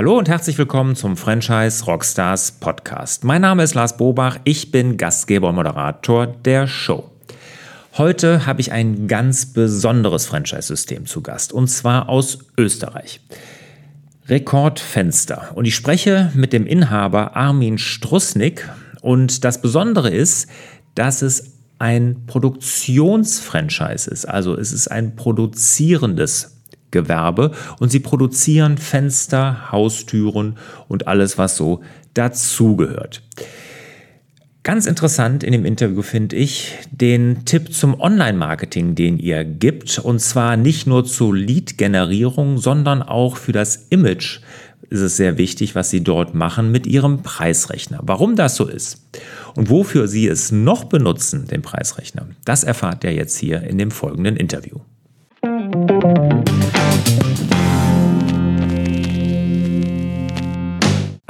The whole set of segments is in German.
Hallo und herzlich willkommen zum Franchise Rockstars Podcast. Mein Name ist Lars Bobach, ich bin Gastgeber und Moderator der Show. Heute habe ich ein ganz besonderes Franchise-System zu Gast und zwar aus Österreich. Rekordfenster. Und ich spreche mit dem Inhaber Armin Strussnick. Und das Besondere ist, dass es ein Produktionsfranchise ist. Also es ist ein produzierendes Gewerbe und sie produzieren Fenster, Haustüren und alles, was so dazugehört. Ganz interessant in dem Interview finde ich den Tipp zum Online-Marketing, den ihr gibt. Und zwar nicht nur zur Lead-Generierung, sondern auch für das Image ist es sehr wichtig, was Sie dort machen mit Ihrem Preisrechner. Warum das so ist und wofür Sie es noch benutzen, den Preisrechner, das erfahrt ihr jetzt hier in dem folgenden Interview.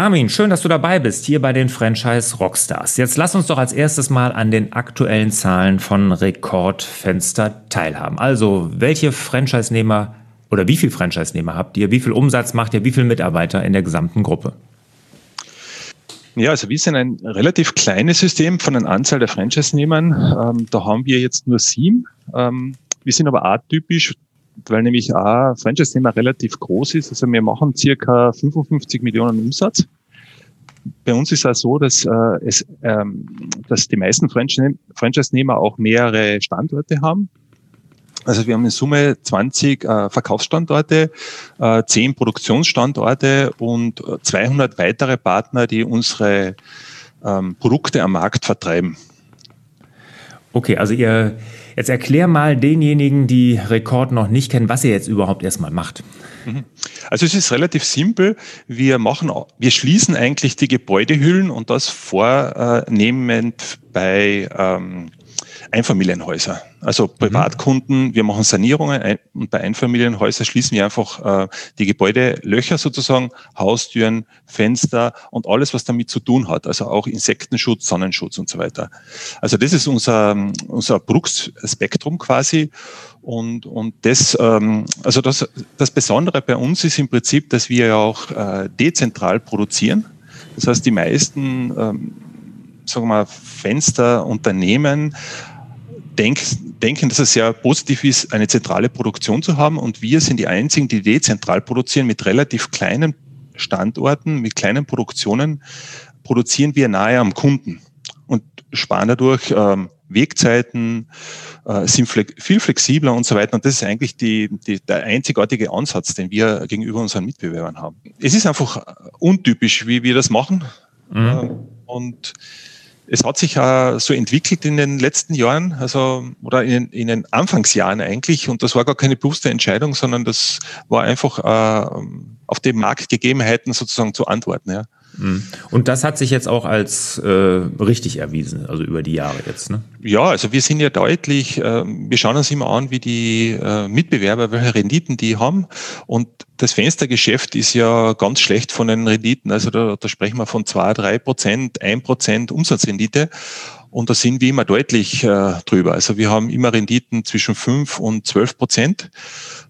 Armin, schön, dass du dabei bist, hier bei den Franchise Rockstars. Jetzt lass uns doch als erstes mal an den aktuellen Zahlen von Rekordfenster teilhaben. Also, welche Franchise-Nehmer oder wie viele Franchise-Nehmer habt ihr? Wie viel Umsatz macht ihr? Wie viele Mitarbeiter in der gesamten Gruppe? Ja, also wir sind ein relativ kleines System von der Anzahl der Franchise-Nehmern. Ähm, da haben wir jetzt nur sieben. Ähm, wir sind aber atypisch, weil nämlich auch Franchise-Thema relativ groß ist. Also wir machen circa 55 Millionen Umsatz. Bei uns ist es auch so, dass, äh, es, ähm, dass die meisten Franchise-Nehmer auch mehrere Standorte haben. Also wir haben in Summe 20 äh, Verkaufsstandorte, äh, 10 Produktionsstandorte und 200 weitere Partner, die unsere ähm, Produkte am Markt vertreiben. Okay, also ihr Jetzt erklär mal denjenigen, die Rekord noch nicht kennen, was ihr jetzt überhaupt erstmal macht. Mhm. Also es ist relativ simpel. Wir machen, wir schließen eigentlich die Gebäudehüllen und das vornehmend bei ähm, Einfamilienhäusern. Also mhm. Privatkunden, wir machen Sanierungen und bei Einfamilienhäusern schließen wir einfach äh, die Gebäudelöcher sozusagen, Haustüren, Fenster und alles, was damit zu tun hat. Also auch Insektenschutz, Sonnenschutz und so weiter. Also das ist unser, unser Produktspektrum quasi. Und, und das, ähm, also das, das Besondere bei uns ist im Prinzip, dass wir ja auch äh, dezentral produzieren. Das heißt, die meisten ähm, sagen wir mal, Fensterunternehmen denk, denken, dass es sehr positiv ist, eine zentrale Produktion zu haben. Und wir sind die einzigen, die dezentral produzieren mit relativ kleinen Standorten, mit kleinen Produktionen, produzieren wir nahe am Kunden und sparen dadurch ähm, Wegzeiten, äh, sind fle viel flexibler und so weiter. Und das ist eigentlich die, die, der einzigartige Ansatz, den wir gegenüber unseren Mitbewerbern haben. Es ist einfach untypisch, wie wir das machen. Mhm. Äh, und es hat sich ja so entwickelt in den letzten Jahren, also oder in, in, den Anfangsjahren eigentlich, und das war gar keine bewusste Entscheidung, sondern das war einfach äh, auf die Marktgegebenheiten sozusagen zu antworten. Ja. Mhm. Und das hat sich jetzt auch als äh, richtig erwiesen, also über die Jahre jetzt. Ne? Ja, also wir sind ja deutlich, äh, wir schauen uns immer an, wie die äh, Mitbewerber, welche Renditen die haben. Und das Fenstergeschäft ist ja ganz schlecht von den Renditen. Also da, da sprechen wir von zwei, drei Prozent, ein Prozent Umsatzrendite. Und da sind wir immer deutlich äh, drüber. Also wir haben immer Renditen zwischen fünf und zwölf Prozent.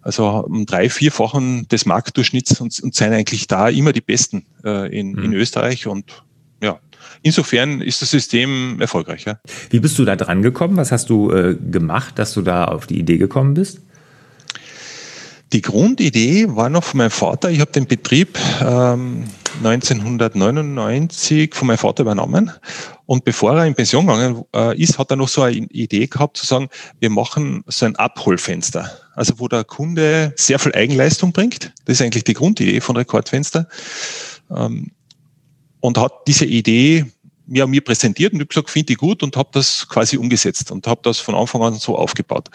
Also um drei, vierfachen des Marktdurchschnitts und, und sind eigentlich da immer die Besten äh, in, mhm. in Österreich. Und ja, insofern ist das System erfolgreich. Ja. Wie bist du da dran gekommen? Was hast du äh, gemacht, dass du da auf die Idee gekommen bist? Die Grundidee war noch von meinem Vater. Ich habe den Betrieb ähm, 1999 von meinem Vater übernommen. Und bevor er in Pension gegangen äh, ist, hat er noch so eine Idee gehabt, zu sagen, wir machen so ein Abholfenster. Also wo der Kunde sehr viel Eigenleistung bringt. Das ist eigentlich die Grundidee von Rekordfenster. Ähm, und hat diese Idee mir, mir präsentiert und ich gesagt, finde ich gut und habe das quasi umgesetzt und habe das von Anfang an so aufgebaut.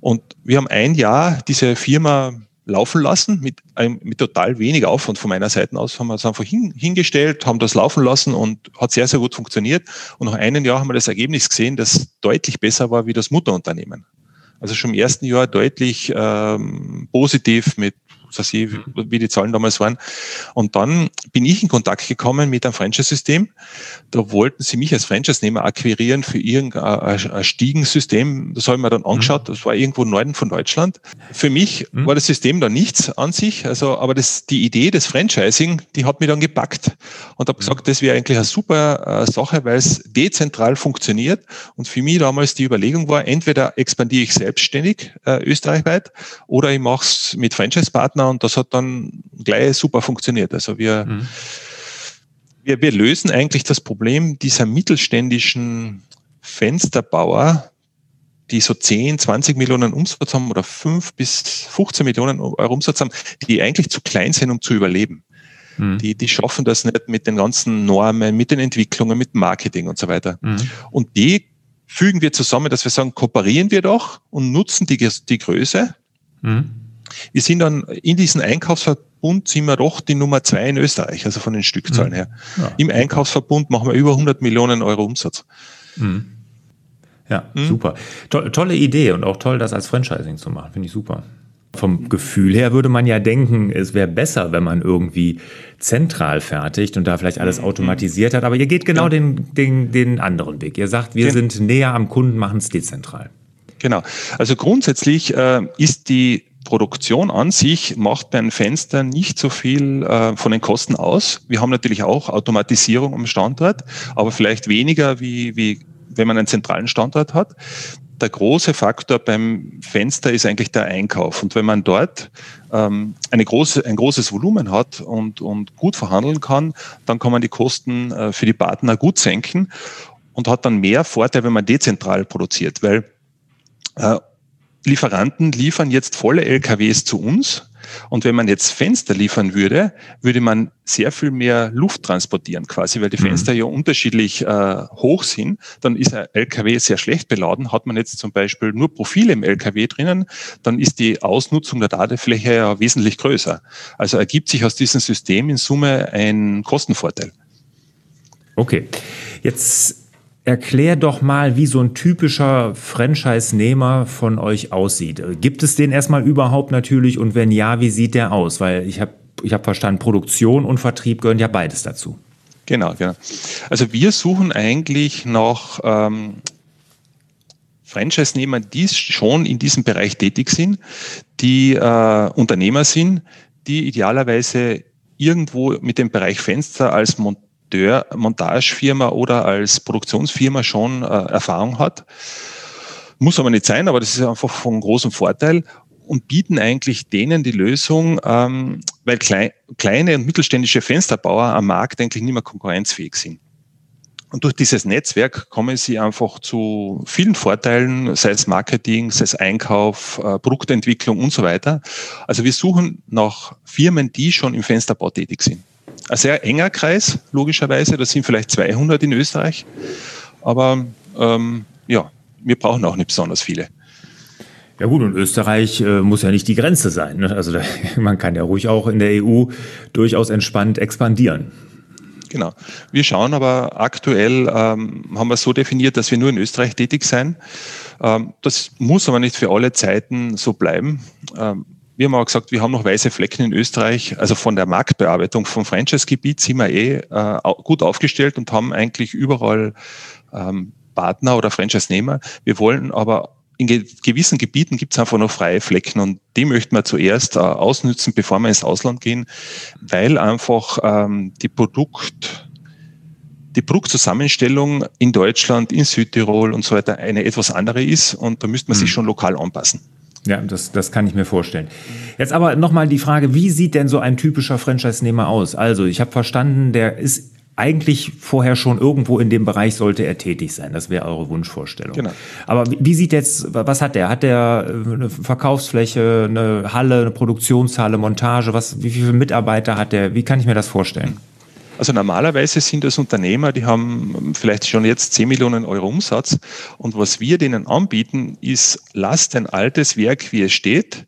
Und wir haben ein Jahr diese Firma laufen lassen mit, einem, mit total wenig Aufwand von meiner Seite aus. Haben wir es einfach hin, hingestellt, haben das laufen lassen und hat sehr, sehr gut funktioniert. Und nach einem Jahr haben wir das Ergebnis gesehen, das deutlich besser war wie das Mutterunternehmen. Also schon im ersten Jahr deutlich ähm, positiv mit was ich, wie die Zahlen damals waren. Und dann bin ich in Kontakt gekommen mit einem Franchise-System. Da wollten sie mich als Franchise-Nehmer akquirieren für irgendein Stiegensystem. Das habe ich mir dann angeschaut. Das war irgendwo im Norden von Deutschland. Für mich mhm. war das System da nichts an sich. Also, aber das, die Idee des Franchising, die hat mich dann gepackt und habe gesagt, das wäre eigentlich eine super äh, Sache, weil es dezentral funktioniert. Und für mich damals die Überlegung war, entweder expandiere ich selbstständig äh, österreichweit oder ich mache es mit Franchise-Partner und das hat dann gleich super funktioniert. Also wir, mhm. wir, wir lösen eigentlich das Problem dieser mittelständischen Fensterbauer, die so 10, 20 Millionen Umsatz haben oder 5 bis 15 Millionen Euro Umsatz haben, die eigentlich zu klein sind, um zu überleben. Mhm. Die, die schaffen das nicht mit den ganzen Normen, mit den Entwicklungen, mit Marketing und so weiter. Mhm. Und die fügen wir zusammen, dass wir sagen, kooperieren wir doch und nutzen die, die Größe. Mhm. Wir sind dann in diesem Einkaufsverbund sind wir doch die Nummer zwei in Österreich, also von den Stückzahlen mhm. her. Ja. Im Einkaufsverbund machen wir über 100 Millionen Euro Umsatz. Mhm. Ja, mhm. super. To tolle Idee und auch toll, das als Franchising zu machen. Finde ich super. Vom Gefühl her würde man ja denken, es wäre besser, wenn man irgendwie zentral fertigt und da vielleicht alles mhm. automatisiert hat. Aber ihr geht genau ja. den, den, den anderen Weg. Ihr sagt, wir ja. sind näher am Kunden, machen es dezentral. Genau. Also grundsätzlich äh, ist die Produktion an sich macht bei einem Fenster nicht so viel äh, von den Kosten aus. Wir haben natürlich auch Automatisierung am Standort, aber vielleicht weniger wie, wie wenn man einen zentralen Standort hat der große Faktor beim Fenster ist eigentlich der Einkauf. Und wenn man dort ähm, eine große, ein großes Volumen hat und, und gut verhandeln kann, dann kann man die Kosten äh, für die Partner gut senken und hat dann mehr Vorteil, wenn man dezentral produziert, weil äh, Lieferanten liefern jetzt volle LKWs zu uns und wenn man jetzt Fenster liefern würde, würde man sehr viel mehr Luft transportieren quasi, weil die mhm. Fenster mhm. ja unterschiedlich äh, hoch sind. Dann ist ein LKW sehr schlecht beladen. Hat man jetzt zum Beispiel nur Profile im LKW drinnen, dann ist die Ausnutzung der Ladefläche ja wesentlich größer. Also ergibt sich aus diesem System in Summe ein Kostenvorteil. Okay. Jetzt Erklär doch mal, wie so ein typischer Franchise-Nehmer von euch aussieht. Gibt es den erstmal überhaupt natürlich und wenn ja, wie sieht der aus? Weil ich habe ich hab verstanden, Produktion und Vertrieb gehören ja beides dazu. Genau, genau. Also wir suchen eigentlich nach ähm, Franchise-Nehmern, die schon in diesem Bereich tätig sind, die äh, Unternehmer sind, die idealerweise irgendwo mit dem Bereich Fenster als Monteur Monteur, Montagefirma oder als Produktionsfirma schon äh, Erfahrung hat. Muss aber nicht sein, aber das ist einfach von großem Vorteil und bieten eigentlich denen die Lösung, ähm, weil klei kleine und mittelständische Fensterbauer am Markt eigentlich nicht mehr konkurrenzfähig sind. Und durch dieses Netzwerk kommen sie einfach zu vielen Vorteilen, sei es Marketing, sei es Einkauf, äh, Produktentwicklung und so weiter. Also wir suchen nach Firmen, die schon im Fensterbau tätig sind. Ein sehr enger Kreis, logischerweise. Das sind vielleicht 200 in Österreich. Aber ähm, ja, wir brauchen auch nicht besonders viele. Ja gut, und Österreich äh, muss ja nicht die Grenze sein. Ne? Also da, man kann ja ruhig auch in der EU durchaus entspannt expandieren. Genau. Wir schauen aber aktuell, ähm, haben wir so definiert, dass wir nur in Österreich tätig sein. Ähm, das muss aber nicht für alle Zeiten so bleiben. Ähm, wir haben auch gesagt, wir haben noch weiße Flecken in Österreich. Also von der Marktbearbeitung vom Franchise-Gebiet sind wir eh äh, gut aufgestellt und haben eigentlich überall ähm, Partner oder Franchise-Nehmer. Wir wollen aber in ge gewissen Gebieten gibt es einfach noch freie Flecken und die möchten wir zuerst äh, ausnützen, bevor wir ins Ausland gehen, weil einfach ähm, die Produkt die Produktzusammenstellung in Deutschland, in Südtirol und so weiter eine etwas andere ist und da müsste man sich mhm. schon lokal anpassen. Ja, das, das kann ich mir vorstellen. Jetzt aber nochmal die Frage, wie sieht denn so ein typischer Franchise-Nehmer aus? Also ich habe verstanden, der ist eigentlich vorher schon irgendwo in dem Bereich sollte er tätig sein. Das wäre eure Wunschvorstellung. Genau. Aber wie sieht jetzt, was hat der? Hat der äh, eine Verkaufsfläche, eine Halle, eine Produktionshalle, Montage? Was, wie viele Mitarbeiter hat der? Wie kann ich mir das vorstellen? Also normalerweise sind das Unternehmer, die haben vielleicht schon jetzt 10 Millionen Euro Umsatz. Und was wir denen anbieten, ist, lasst ein altes Werk, wie es steht,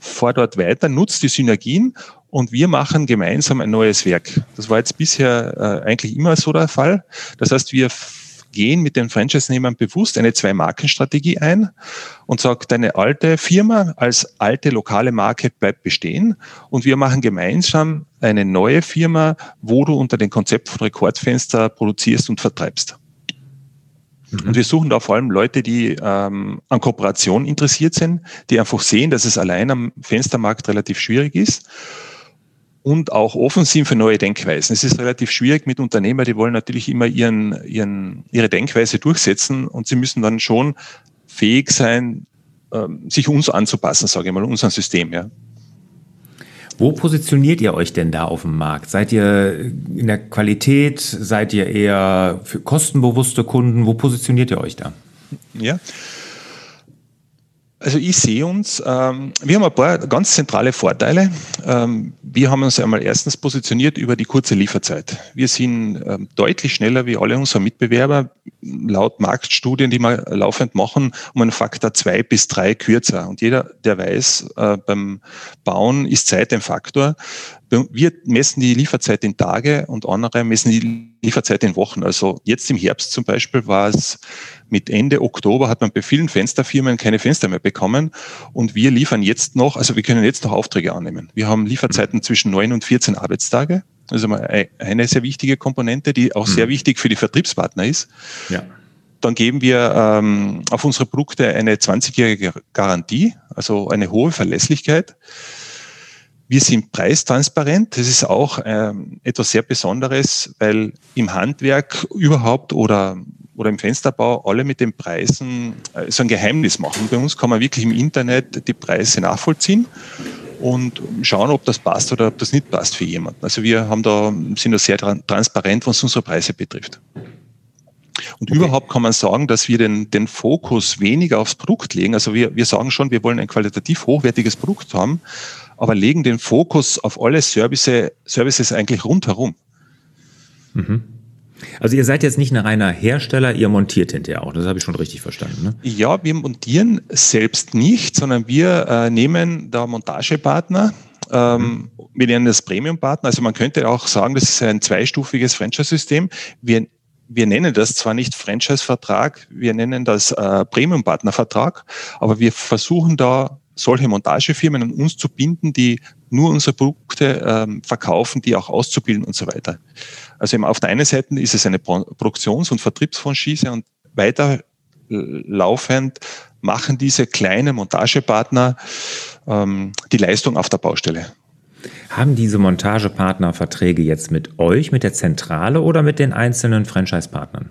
fahr dort weiter, nutzt die Synergien und wir machen gemeinsam ein neues Werk. Das war jetzt bisher äh, eigentlich immer so der Fall. Das heißt, wir gehen mit den Franchise-Nehmern bewusst eine Zwei-Marken-Strategie ein und sagen, deine alte Firma als alte lokale Marke bleibt bestehen und wir machen gemeinsam eine neue Firma, wo du unter dem Konzept von Rekordfenster produzierst und vertreibst. Mhm. Und wir suchen da vor allem Leute, die ähm, an Kooperation interessiert sind, die einfach sehen, dass es allein am Fenstermarkt relativ schwierig ist und auch offen sind für neue Denkweisen. Es ist relativ schwierig mit Unternehmern, die wollen natürlich immer ihren, ihren, ihre Denkweise durchsetzen und sie müssen dann schon fähig sein, ähm, sich uns anzupassen, sage ich mal, unserem System. Ja. Wo positioniert ihr euch denn da auf dem Markt? Seid ihr in der Qualität? Seid ihr eher für kostenbewusste Kunden? Wo positioniert ihr euch da? Ja, also ich sehe uns, ähm, wir haben ein paar ganz zentrale Vorteile. Ähm, wir haben uns einmal erstens positioniert über die kurze Lieferzeit. Wir sind ähm, deutlich schneller wie alle unsere Mitbewerber, laut Marktstudien, die wir laufend machen, um einen Faktor zwei bis drei kürzer. Und jeder, der weiß, äh, beim Bauen ist Zeit ein Faktor. Wir messen die Lieferzeit in Tage und andere messen die Lieferzeit in Wochen. Also jetzt im Herbst zum Beispiel war es mit Ende Oktober hat man bei vielen Fensterfirmen keine Fenster mehr bekommen und wir liefern jetzt noch, also wir können jetzt noch Aufträge annehmen. Wir haben Lieferzeiten zwischen neun und 14 Arbeitstage. Also eine sehr wichtige Komponente, die auch sehr mhm. wichtig für die Vertriebspartner ist. Ja. Dann geben wir ähm, auf unsere Produkte eine 20-jährige Garantie, also eine hohe Verlässlichkeit. Wir sind preistransparent. Das ist auch ähm, etwas sehr Besonderes, weil im Handwerk überhaupt oder, oder im Fensterbau alle mit den Preisen äh, so ein Geheimnis machen. Bei uns kann man wirklich im Internet die Preise nachvollziehen und schauen, ob das passt oder ob das nicht passt für jemanden. Also wir haben da, sind da sehr transparent, was unsere Preise betrifft. Und okay. überhaupt kann man sagen, dass wir den, den Fokus weniger aufs Produkt legen. Also wir, wir sagen schon, wir wollen ein qualitativ hochwertiges Produkt haben, aber legen den Fokus auf alle Service, Services eigentlich rundherum. Mhm. Also ihr seid jetzt nicht ein reiner Hersteller, ihr montiert hinterher auch. Das habe ich schon richtig verstanden. Ne? Ja, wir montieren selbst nicht, sondern wir äh, nehmen da Montagepartner. Ähm, mhm. Wir nennen das Premium-Partner. Also man könnte auch sagen, das ist ein zweistufiges Franchise-System. Wir wir nennen das zwar nicht Franchise-Vertrag, wir nennen das äh, Premium-Partner-Vertrag, aber wir versuchen da solche Montagefirmen an uns zu binden, die nur unsere Produkte ähm, verkaufen, die auch auszubilden und so weiter. Also auf der einen Seite ist es eine Produktions- und Vertriebsfranchise und weiter laufend machen diese kleinen Montagepartner ähm, die Leistung auf der Baustelle. Haben diese Montagepartner Verträge jetzt mit euch, mit der Zentrale oder mit den einzelnen Franchise-Partnern?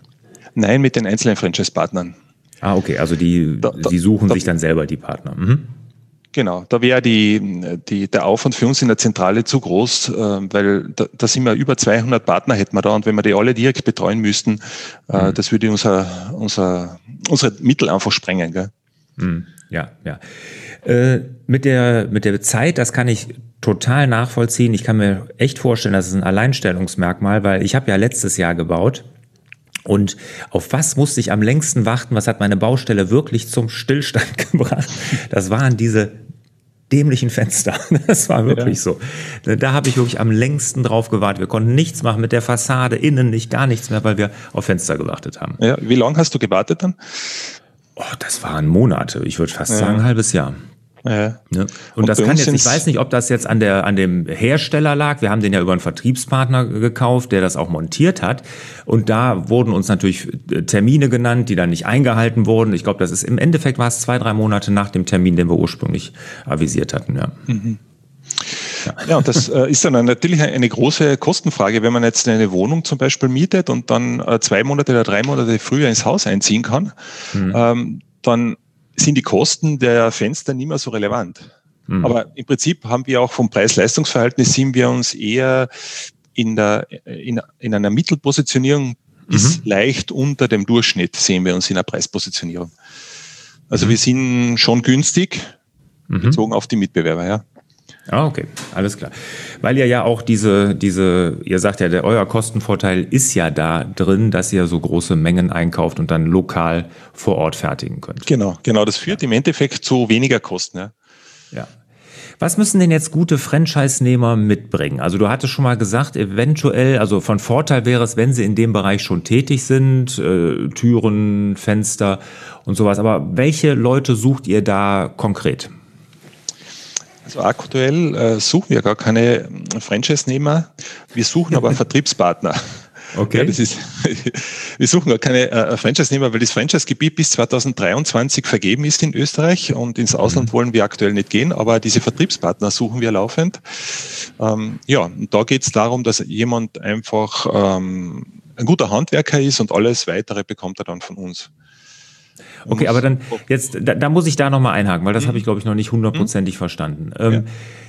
Nein, mit den einzelnen Franchise-Partnern. Ah, okay, also die, da, da, die suchen da, sich dann selber die Partner. Mhm. Genau, da wäre die, die, der Aufwand für uns in der Zentrale zu groß, äh, weil da, da sind wir über 200 Partner hätten wir da und wenn wir die alle direkt betreuen müssten, äh, mhm. das würde unser, unser, unsere Mittel einfach sprengen. Gell? Mhm. Ja, ja. Äh, mit, der, mit der Zeit, das kann ich total nachvollziehen. Ich kann mir echt vorstellen, das ist ein Alleinstellungsmerkmal, weil ich habe ja letztes Jahr gebaut und auf was musste ich am längsten warten? Was hat meine Baustelle wirklich zum Stillstand gebracht? Das waren diese dämlichen Fenster. Das war wirklich ja. so. Da habe ich wirklich am längsten drauf gewartet. Wir konnten nichts machen mit der Fassade, innen nicht, gar nichts mehr, weil wir auf Fenster gewartet haben. Ja, wie lange hast du gewartet dann? Oh, das waren Monate. Ich würde fast ja. sagen, ein halbes Jahr. Ja. Ne? Und, und das kann jetzt, ich weiß nicht, ob das jetzt an, der, an dem Hersteller lag. Wir haben den ja über einen Vertriebspartner gekauft, der das auch montiert hat. Und da wurden uns natürlich äh, Termine genannt, die dann nicht eingehalten wurden. Ich glaube, das ist im Endeffekt war es zwei, drei Monate nach dem Termin, den wir ursprünglich avisiert hatten. Ja. Mhm. Ja, und das äh, ist dann natürlich eine große Kostenfrage, wenn man jetzt eine Wohnung zum Beispiel mietet und dann äh, zwei Monate oder drei Monate früher ins Haus einziehen kann, mhm. ähm, dann sind die Kosten der Fenster nicht mehr so relevant. Mhm. Aber im Prinzip haben wir auch vom Preis-Leistungs-Verhältnis sind wir uns eher in, der, in, in einer Mittelpositionierung bis mhm. leicht unter dem Durchschnitt sehen wir uns in der Preispositionierung. Also mhm. wir sind schon günstig, mhm. bezogen auf die Mitbewerber, ja. Ah, okay, alles klar. Weil ihr ja auch diese, diese, ihr sagt ja, der, euer Kostenvorteil ist ja da drin, dass ihr so große Mengen einkauft und dann lokal vor Ort fertigen könnt. Genau, genau. Das führt ja. im Endeffekt zu weniger Kosten. Ja. ja. Was müssen denn jetzt gute Franchise-Nehmer mitbringen? Also du hattest schon mal gesagt, eventuell, also von Vorteil wäre es, wenn sie in dem Bereich schon tätig sind, äh, Türen, Fenster und sowas. Aber welche Leute sucht ihr da konkret? Also aktuell äh, suchen wir gar keine Franchise-Nehmer, wir suchen aber Vertriebspartner. Okay. Ja, das ist, wir suchen gar keine äh, Franchise-Nehmer, weil das Franchise-Gebiet bis 2023 vergeben ist in Österreich und ins Ausland mhm. wollen wir aktuell nicht gehen, aber diese Vertriebspartner suchen wir laufend. Ähm, ja, und da geht es darum, dass jemand einfach ähm, ein guter Handwerker ist und alles weitere bekommt er dann von uns. Okay, aber dann jetzt, da, da muss ich da nochmal einhaken, weil das mhm. habe ich, glaube ich, noch nicht hundertprozentig mhm. verstanden. Ähm, ja.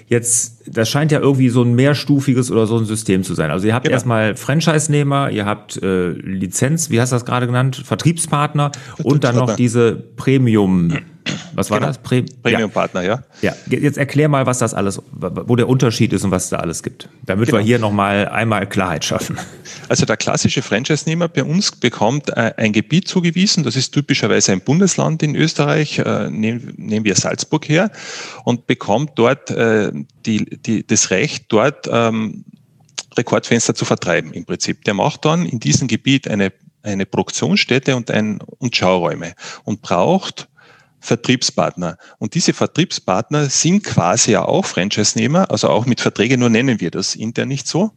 Jetzt, das scheint ja irgendwie so ein mehrstufiges oder so ein System zu sein. Also ihr habt genau. erstmal Franchise-Nehmer, ihr habt äh, Lizenz, wie hast du das gerade genannt, Vertriebspartner, Vertriebspartner und dann noch diese Premium. Was war genau. das? Pre Premium-Partner, ja. ja. Ja, jetzt erklär mal, was das alles, wo der Unterschied ist und was da alles gibt. Damit genau. wir hier nochmal einmal Klarheit schaffen. Also der klassische Franchise-Nehmer bei uns bekommt äh, ein Gebiet zugewiesen. Das ist typischerweise ein Bundesland in Österreich. Äh, nehmen, nehmen wir Salzburg her und bekommt dort äh, die, die, das Recht, dort ähm, Rekordfenster zu vertreiben im Prinzip. Der macht dann in diesem Gebiet eine, eine Produktionsstätte und, ein, und Schauräume und braucht Vertriebspartner. Und diese Vertriebspartner sind quasi ja auch Franchise-Nehmer, also auch mit Verträgen, nur nennen wir das intern nicht so.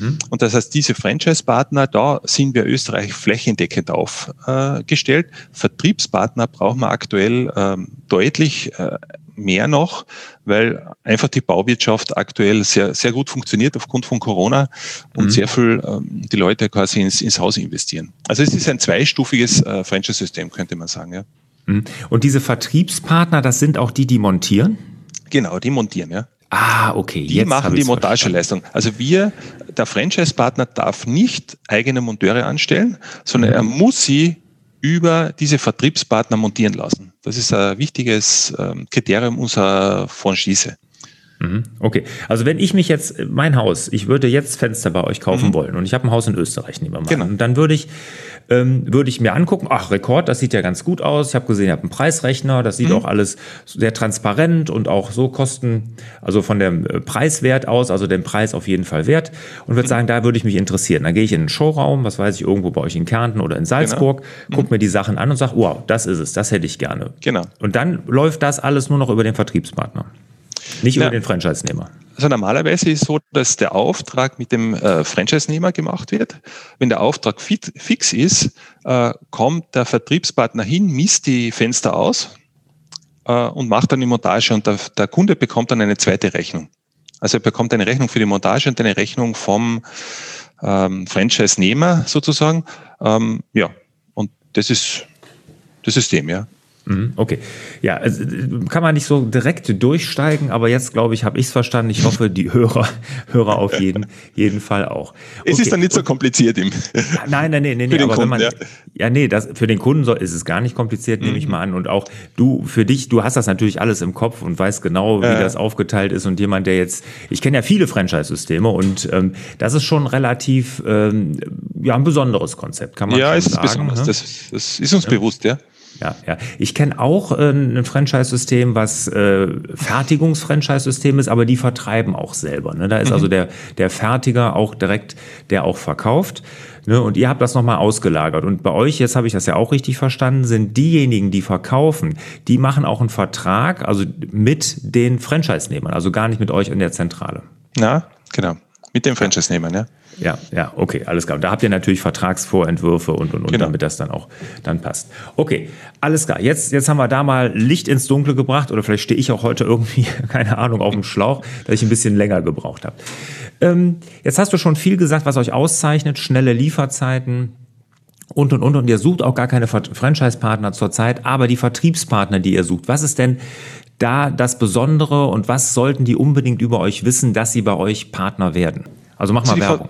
Mhm. Und das heißt, diese Franchise-Partner, da sind wir Österreich flächendeckend aufgestellt. Vertriebspartner brauchen wir aktuell ähm, deutlich äh, mehr noch, weil einfach die Bauwirtschaft aktuell sehr, sehr gut funktioniert aufgrund von Corona und mhm. sehr viel ähm, die Leute quasi ins, ins Haus investieren. Also es ist ein zweistufiges äh, Franchise-System, könnte man sagen. Ja. Mhm. Und diese Vertriebspartner, das sind auch die, die montieren? Genau, die montieren, ja. Ah, okay. Die Jetzt machen die Montageleistung. Also wir, der Franchise-Partner darf nicht eigene Monteure anstellen, sondern mhm. er muss sie über diese Vertriebspartner montieren lassen. Das ist ein wichtiges ähm, Kriterium unserer Franchise. Mhm. Okay, also wenn ich mich jetzt, mein Haus, ich würde jetzt Fenster bei euch kaufen mhm. wollen und ich habe ein Haus in Österreich, nehmen wir mal genau. Und dann würde ich, ähm, würde ich mir angucken, ach, Rekord, das sieht ja ganz gut aus. Ich habe gesehen, ihr habt einen Preisrechner, das sieht mhm. auch alles sehr transparent und auch so Kosten, also von dem äh, Preiswert aus, also den Preis auf jeden Fall wert und würde mhm. sagen, da würde ich mich interessieren. Dann gehe ich in einen Showraum, was weiß ich, irgendwo bei euch in Kärnten oder in Salzburg, genau. gucke mhm. mir die Sachen an und sage, wow, das ist es, das hätte ich gerne. Genau. Und dann läuft das alles nur noch über den Vertriebspartner. Nicht über ja. den Franchise-Nehmer. Also normalerweise ist es so, dass der Auftrag mit dem äh, Franchise-Nehmer gemacht wird. Wenn der Auftrag fit, fix ist, äh, kommt der Vertriebspartner hin, misst die Fenster aus äh, und macht dann die Montage und der, der, Kunde bekommt dann eine zweite Rechnung. Also er bekommt eine Rechnung für die Montage und eine Rechnung vom ähm, Franchise-Nehmer sozusagen. Ähm, ja, und das ist das System, ja. Mhm, okay. Ja, also, kann man nicht so direkt durchsteigen, aber jetzt glaube ich, habe ich es verstanden. Ich hoffe, die Hörer, Hörer auf jeden, jeden Fall auch. Okay. Es ist dann nicht so kompliziert im. Nein, nein, nein, nee, nee, aber Kunden, wenn man, ja. ja, nee, das, für den Kunden soll, ist es gar nicht kompliziert, mhm. nehme ich mhm. mal an. Und auch du, für dich, du hast das natürlich alles im Kopf und weißt genau, wie ja. das aufgeteilt ist. Und jemand, der jetzt, ich kenne ja viele Franchise-Systeme und ähm, das ist schon relativ, ähm, ja, ein besonderes Konzept, kann man ja, schon sagen. Ja, es ist besonders. Ne? Das, das ist uns ja. bewusst, ja. Ja, ja. Ich kenne auch äh, ein Franchise-System, was äh, Fertigungs-Franchise-System ist, aber die vertreiben auch selber. Ne? Da ist mhm. also der, der Fertiger auch direkt, der auch verkauft. Ne? Und ihr habt das nochmal ausgelagert. Und bei euch, jetzt habe ich das ja auch richtig verstanden, sind diejenigen, die verkaufen, die machen auch einen Vertrag, also mit den Franchise-Nehmern, also gar nicht mit euch in der Zentrale. Ja, genau. Mit den Franchise-Nehmern, ja. Ja, ja, okay, alles klar. Und da habt ihr natürlich Vertragsvorentwürfe und, und, und genau. damit das dann auch dann passt. Okay, alles klar. Jetzt, jetzt haben wir da mal Licht ins Dunkle gebracht oder vielleicht stehe ich auch heute irgendwie, keine Ahnung, auf dem Schlauch, dass ich ein bisschen länger gebraucht habe. Ähm, jetzt hast du schon viel gesagt, was euch auszeichnet, schnelle Lieferzeiten, und und und und ihr sucht auch gar keine Franchise-Partner zurzeit, aber die Vertriebspartner, die ihr sucht. Was ist denn da das Besondere und was sollten die unbedingt über euch wissen, dass sie bei euch Partner werden? Also mach mal Werbung.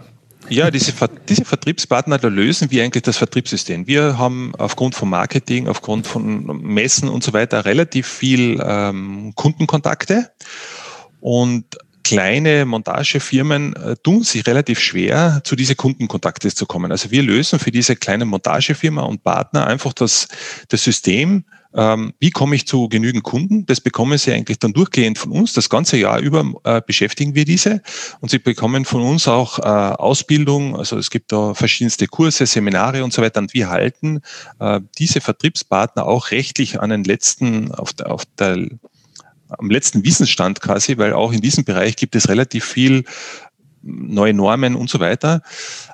Ja, diese, diese Vertriebspartner, da lösen wir eigentlich das Vertriebssystem. Wir haben aufgrund von Marketing, aufgrund von Messen und so weiter relativ viel ähm, Kundenkontakte und kleine Montagefirmen äh, tun sich relativ schwer, zu diese Kundenkontakte zu kommen. Also wir lösen für diese kleine Montagefirma und Partner einfach das, das System ähm, wie komme ich zu genügend Kunden? Das bekommen sie eigentlich dann durchgehend von uns. Das ganze Jahr über äh, beschäftigen wir diese und sie bekommen von uns auch äh, Ausbildung. Also es gibt da verschiedenste Kurse, Seminare und so weiter. Und wir halten äh, diese Vertriebspartner auch rechtlich an den letzten, auf der, auf der am letzten Wissensstand quasi, weil auch in diesem Bereich gibt es relativ viel neue Normen und so weiter.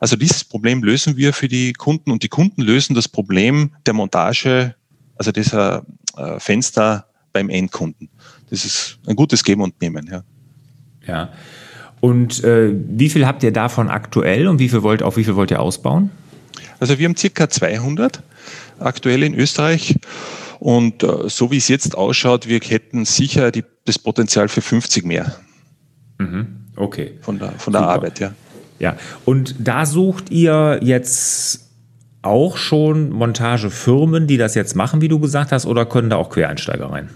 Also dieses Problem lösen wir für die Kunden und die Kunden lösen das Problem der Montage, also dieser äh, Fenster beim Endkunden. Das ist ein gutes Geben und Nehmen. Ja. ja. Und äh, wie viel habt ihr davon aktuell und wie viel wollt, auf wie viel wollt ihr ausbauen? Also wir haben circa 200 aktuell in Österreich. Und äh, so wie es jetzt ausschaut, wir hätten sicher die, das Potenzial für 50 mehr. Mhm. Okay. Von der, von der Arbeit, ja. Ja, und da sucht ihr jetzt auch schon Montagefirmen, die das jetzt machen, wie du gesagt hast, oder können da auch Quereinsteiger rein?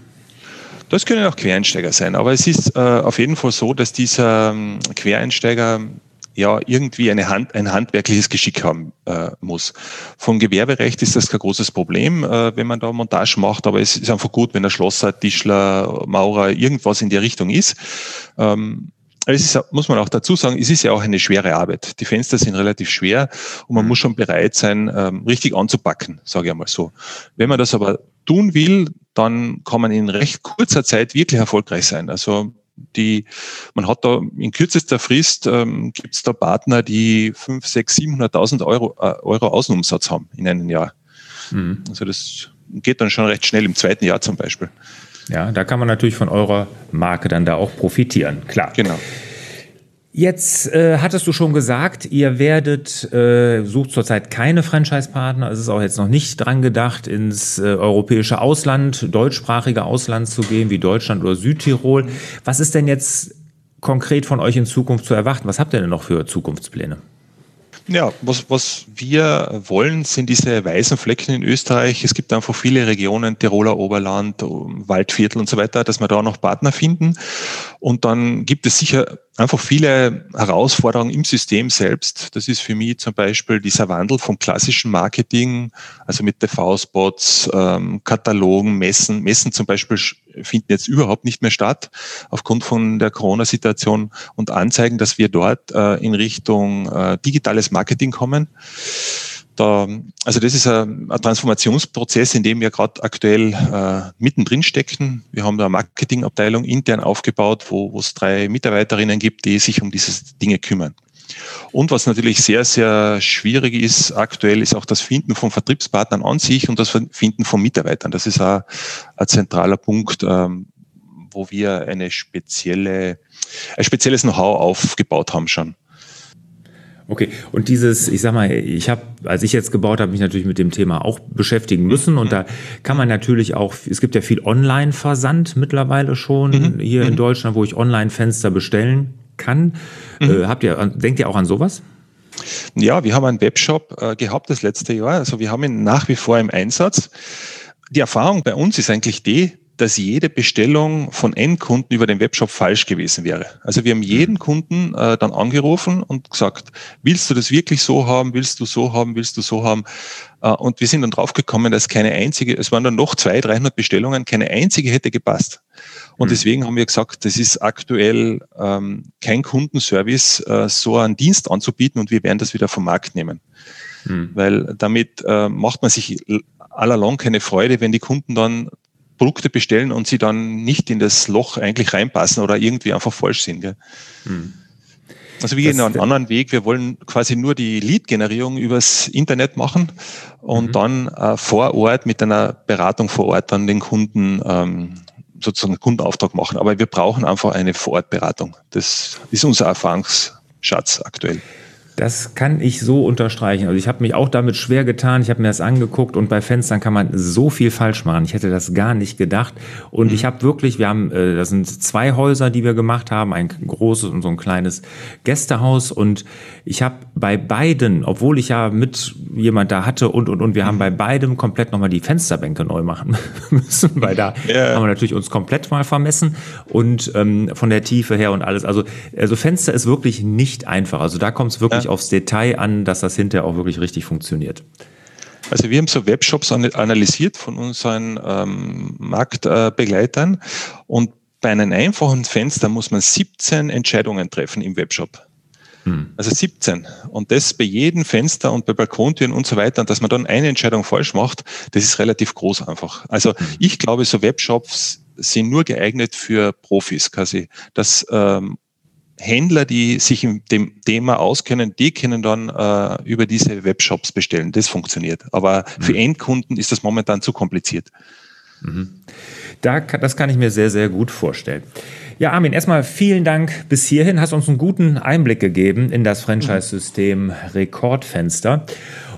Das können auch Quereinsteiger sein, aber es ist äh, auf jeden Fall so, dass dieser ähm, Quereinsteiger ja irgendwie eine Hand, ein handwerkliches Geschick haben äh, muss. Vom Gewerberecht ist das kein großes Problem, äh, wenn man da Montage macht, aber es ist einfach gut, wenn der Schlosser, Tischler, Maurer irgendwas in der Richtung ist. Ähm, es ist, muss man auch dazu sagen, es ist ja auch eine schwere Arbeit. Die Fenster sind relativ schwer und man muss schon bereit sein, ähm, richtig anzupacken, sage ich einmal so. Wenn man das aber tun will, dann kann man in recht kurzer Zeit wirklich erfolgreich sein. Also die, man hat da in kürzester Frist ähm, gibt es da Partner, die 5, 6, 700.000 Euro, äh, Euro Außenumsatz haben in einem Jahr. Mhm. Also das geht dann schon recht schnell im zweiten Jahr zum Beispiel. Ja, da kann man natürlich von eurer Marke dann da auch profitieren, klar. Genau. Jetzt äh, hattest du schon gesagt, ihr werdet, äh, sucht zurzeit keine Franchise-Partner. Es ist auch jetzt noch nicht dran gedacht, ins äh, europäische Ausland, deutschsprachige Ausland zu gehen, wie Deutschland oder Südtirol. Was ist denn jetzt konkret von euch in Zukunft zu erwarten? Was habt ihr denn noch für Zukunftspläne? Ja, was, was wir wollen, sind diese weißen Flecken in Österreich. Es gibt einfach viele Regionen, Tiroler Oberland, Waldviertel und so weiter, dass wir da noch Partner finden. Und dann gibt es sicher einfach viele Herausforderungen im System selbst. Das ist für mich zum Beispiel dieser Wandel vom klassischen Marketing, also mit TV-Spots, ähm, Katalogen, Messen. Messen zum Beispiel finden jetzt überhaupt nicht mehr statt aufgrund von der Corona-Situation und Anzeigen, dass wir dort äh, in Richtung äh, digitales Marketing kommen. Da, also das ist ein, ein Transformationsprozess, in dem wir gerade aktuell äh, mittendrin stecken. Wir haben da eine Marketingabteilung intern aufgebaut, wo, wo es drei Mitarbeiterinnen gibt, die sich um diese Dinge kümmern. Und was natürlich sehr, sehr schwierig ist aktuell, ist auch das Finden von Vertriebspartnern an sich und das Finden von Mitarbeitern. Das ist auch ein zentraler Punkt, ähm, wo wir eine spezielle, ein spezielles Know-how aufgebaut haben schon. Okay, und dieses, ich sag mal, ich habe, als ich jetzt gebaut habe, mich natürlich mit dem Thema auch beschäftigen müssen. Und da kann man natürlich auch, es gibt ja viel Online-Versand mittlerweile schon mhm. hier mhm. in Deutschland, wo ich Online-Fenster bestellen kann. Mhm. Äh, habt ihr, denkt ihr auch an sowas? Ja, wir haben einen Webshop äh, gehabt das letzte Jahr. Also wir haben ihn nach wie vor im Einsatz. Die Erfahrung bei uns ist eigentlich die, dass jede Bestellung von Endkunden über den Webshop falsch gewesen wäre. Also wir haben jeden Kunden äh, dann angerufen und gesagt, willst du das wirklich so haben, willst du so haben, willst du so haben? Äh, und wir sind dann draufgekommen, dass keine einzige, es waren dann noch zwei, 300 Bestellungen, keine einzige hätte gepasst. Und mhm. deswegen haben wir gesagt, das ist aktuell ähm, kein Kundenservice, äh, so einen Dienst anzubieten und wir werden das wieder vom Markt nehmen. Mhm. Weil damit äh, macht man sich allalong keine Freude, wenn die Kunden dann Produkte bestellen und sie dann nicht in das Loch eigentlich reinpassen oder irgendwie einfach falsch sind. Gell? Hm. Also wir das gehen einen anderen Weg. Wir wollen quasi nur die Lead-Generierung übers Internet machen und mhm. dann äh, vor Ort mit einer Beratung vor Ort dann den Kunden ähm, sozusagen einen Kundenauftrag machen. Aber wir brauchen einfach eine Vorortberatung. Das ist unser Erfahrungsschatz aktuell. Das kann ich so unterstreichen. Also ich habe mich auch damit schwer getan. Ich habe mir das angeguckt und bei Fenstern kann man so viel falsch machen. Ich hätte das gar nicht gedacht. Und mhm. ich habe wirklich, wir haben, äh, das sind zwei Häuser, die wir gemacht haben, ein großes und so ein kleines Gästehaus. Und ich habe bei beiden, obwohl ich ja mit jemand da hatte und und und, wir haben mhm. bei beidem komplett nochmal die Fensterbänke neu machen müssen, weil da yeah. haben wir natürlich uns komplett mal vermessen und ähm, von der Tiefe her und alles. Also also Fenster ist wirklich nicht einfach. Also da kommt es wirklich ja. Aufs Detail an, dass das hinterher auch wirklich richtig funktioniert. Also wir haben so Webshops analysiert von unseren ähm, Marktbegleitern und bei einem einfachen Fenster muss man 17 Entscheidungen treffen im Webshop. Hm. Also 17. Und das bei jedem Fenster und bei Balkontüren und so weiter. Und dass man dann eine Entscheidung falsch macht, das ist relativ groß einfach. Also hm. ich glaube, so Webshops sind nur geeignet für Profis quasi. Dass ähm, Händler, die sich in dem Thema auskennen, die können dann äh, über diese Webshops bestellen. Das funktioniert. Aber mhm. für Endkunden ist das momentan zu kompliziert. Mhm. Da, das kann ich mir sehr, sehr gut vorstellen. Ja, Armin, erstmal vielen Dank bis hierhin. Hast uns einen guten Einblick gegeben in das Franchise-System Rekordfenster.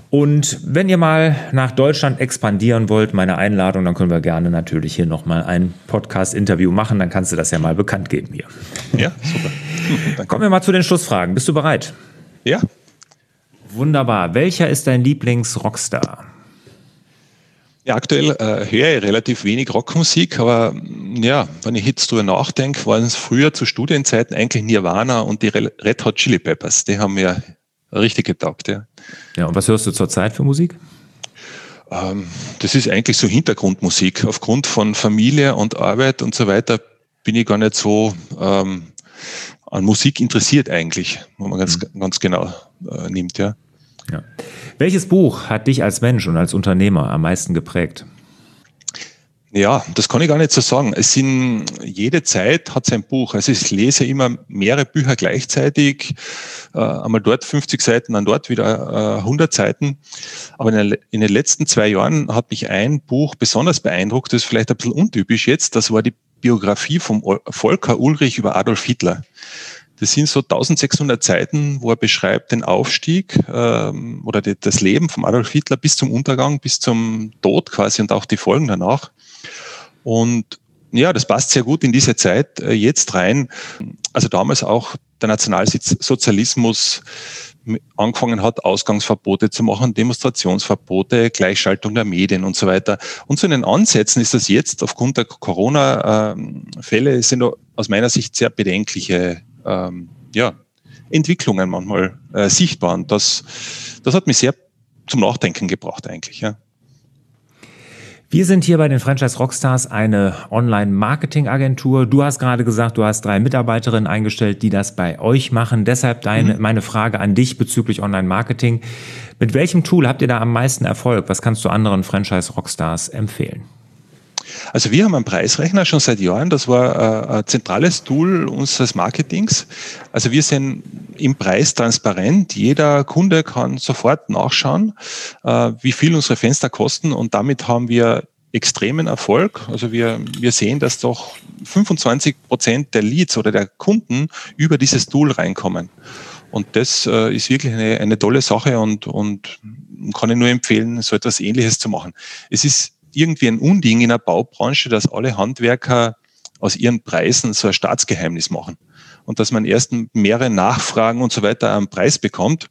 Und wenn ihr mal nach Deutschland expandieren wollt, meine Einladung, dann können wir gerne natürlich hier nochmal ein Podcast-Interview machen. Dann kannst du das ja mal bekannt geben hier. Ja, super. Dann kommen wir mal zu den Schlussfragen. Bist du bereit? Ja. Wunderbar. Welcher ist dein Lieblings-Rockstar? Ja, aktuell äh, höre ich relativ wenig Rockmusik, aber ja, wenn ich jetzt drüber nachdenke, waren es früher zu Studienzeiten eigentlich Nirvana und die Red Hot Chili Peppers. Die haben mir richtig getaugt, ja. Ja, und was hörst du zurzeit für Musik? Ähm, das ist eigentlich so Hintergrundmusik. Aufgrund von Familie und Arbeit und so weiter bin ich gar nicht so ähm, an Musik interessiert eigentlich, wenn man ganz, mhm. ganz genau äh, nimmt, ja. ja. Welches Buch hat dich als Mensch und als Unternehmer am meisten geprägt? Ja, das kann ich gar nicht so sagen. Es sind, jede Zeit hat sein Buch. Also ich lese immer mehrere Bücher gleichzeitig. Äh, einmal dort 50 Seiten, dann dort wieder äh, 100 Seiten. Aber in, der, in, den letzten zwei Jahren hat mich ein Buch besonders beeindruckt. Das ist vielleicht ein bisschen untypisch jetzt. Das war die Biografie von Volker Ulrich über Adolf Hitler. Das sind so 1600 Seiten, wo er beschreibt den Aufstieg ähm, oder die, das Leben von Adolf Hitler bis zum Untergang, bis zum Tod quasi und auch die Folgen danach. Und ja, das passt sehr gut in diese Zeit äh, jetzt rein. Also damals auch der Nationalsozialismus angefangen hat, Ausgangsverbote zu machen, Demonstrationsverbote, Gleichschaltung der Medien und so weiter. Und zu den Ansätzen ist das jetzt aufgrund der Corona-Fälle sind aus meiner Sicht sehr bedenkliche ähm, ja, Entwicklungen manchmal äh, sichtbar. Und das, das hat mich sehr zum Nachdenken gebracht eigentlich. Ja. Wir sind hier bei den Franchise Rockstars eine Online-Marketing-Agentur. Du hast gerade gesagt, du hast drei Mitarbeiterinnen eingestellt, die das bei euch machen. Deshalb deine, mhm. meine Frage an dich bezüglich Online-Marketing. Mit welchem Tool habt ihr da am meisten Erfolg? Was kannst du anderen Franchise Rockstars empfehlen? Also wir haben einen Preisrechner schon seit Jahren. Das war äh, ein zentrales Tool unseres Marketings. Also wir sind im Preis transparent. Jeder Kunde kann sofort nachschauen, äh, wie viel unsere Fenster kosten und damit haben wir extremen Erfolg. Also wir, wir sehen, dass doch 25 Prozent der Leads oder der Kunden über dieses Tool reinkommen. Und das äh, ist wirklich eine, eine tolle Sache und, und kann ich nur empfehlen, so etwas Ähnliches zu machen. Es ist irgendwie ein Unding in der Baubranche, dass alle Handwerker aus ihren Preisen so ein Staatsgeheimnis machen und dass man erst mehrere Nachfragen und so weiter am Preis bekommt.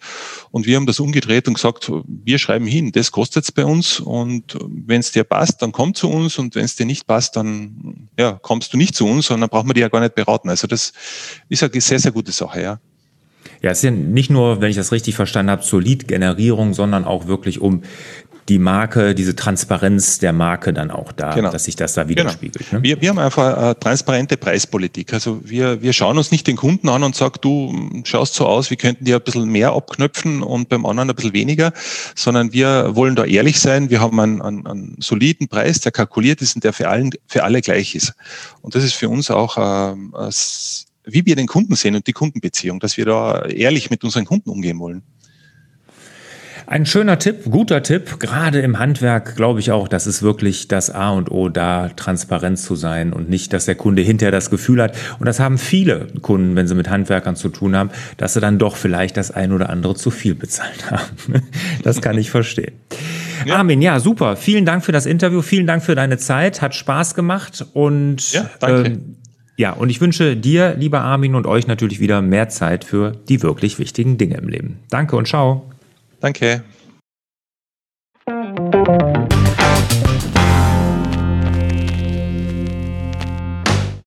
Und wir haben das umgedreht und gesagt, wir schreiben hin, das kostet es bei uns und wenn es dir passt, dann komm zu uns und wenn es dir nicht passt, dann ja, kommst du nicht zu uns und dann brauchen wir dich ja gar nicht beraten. Also das ist eine sehr, sehr gute Sache, ja. Ja, es ist ja nicht nur, wenn ich das richtig verstanden habe, zur Lead-Generierung, sondern auch wirklich um die Marke, diese Transparenz der Marke dann auch da, genau. dass sich das da widerspiegelt. Genau. Ne? Wir, wir haben einfach eine transparente Preispolitik. Also wir, wir schauen uns nicht den Kunden an und sagen, du schaust so aus, wir könnten dir ein bisschen mehr abknöpfen und beim anderen ein bisschen weniger, sondern wir wollen da ehrlich sein. Wir haben einen, einen, einen soliden Preis, der kalkuliert ist und der für, allen, für alle gleich ist. Und das ist für uns auch ähm, wie wir den Kunden sehen und die Kundenbeziehung, dass wir da ehrlich mit unseren Kunden umgehen wollen. Ein schöner Tipp, guter Tipp, gerade im Handwerk glaube ich auch, das ist wirklich das A und O, da transparent zu sein und nicht, dass der Kunde hinterher das Gefühl hat, und das haben viele Kunden, wenn sie mit Handwerkern zu tun haben, dass sie dann doch vielleicht das ein oder andere zu viel bezahlt haben. Das kann ich verstehen. Ja. Armin, ja, super. Vielen Dank für das Interview, vielen Dank für deine Zeit, hat Spaß gemacht und ja, danke. Ähm, ja, und ich wünsche dir, lieber Armin, und euch natürlich wieder mehr Zeit für die wirklich wichtigen Dinge im Leben. Danke und ciao. Danke.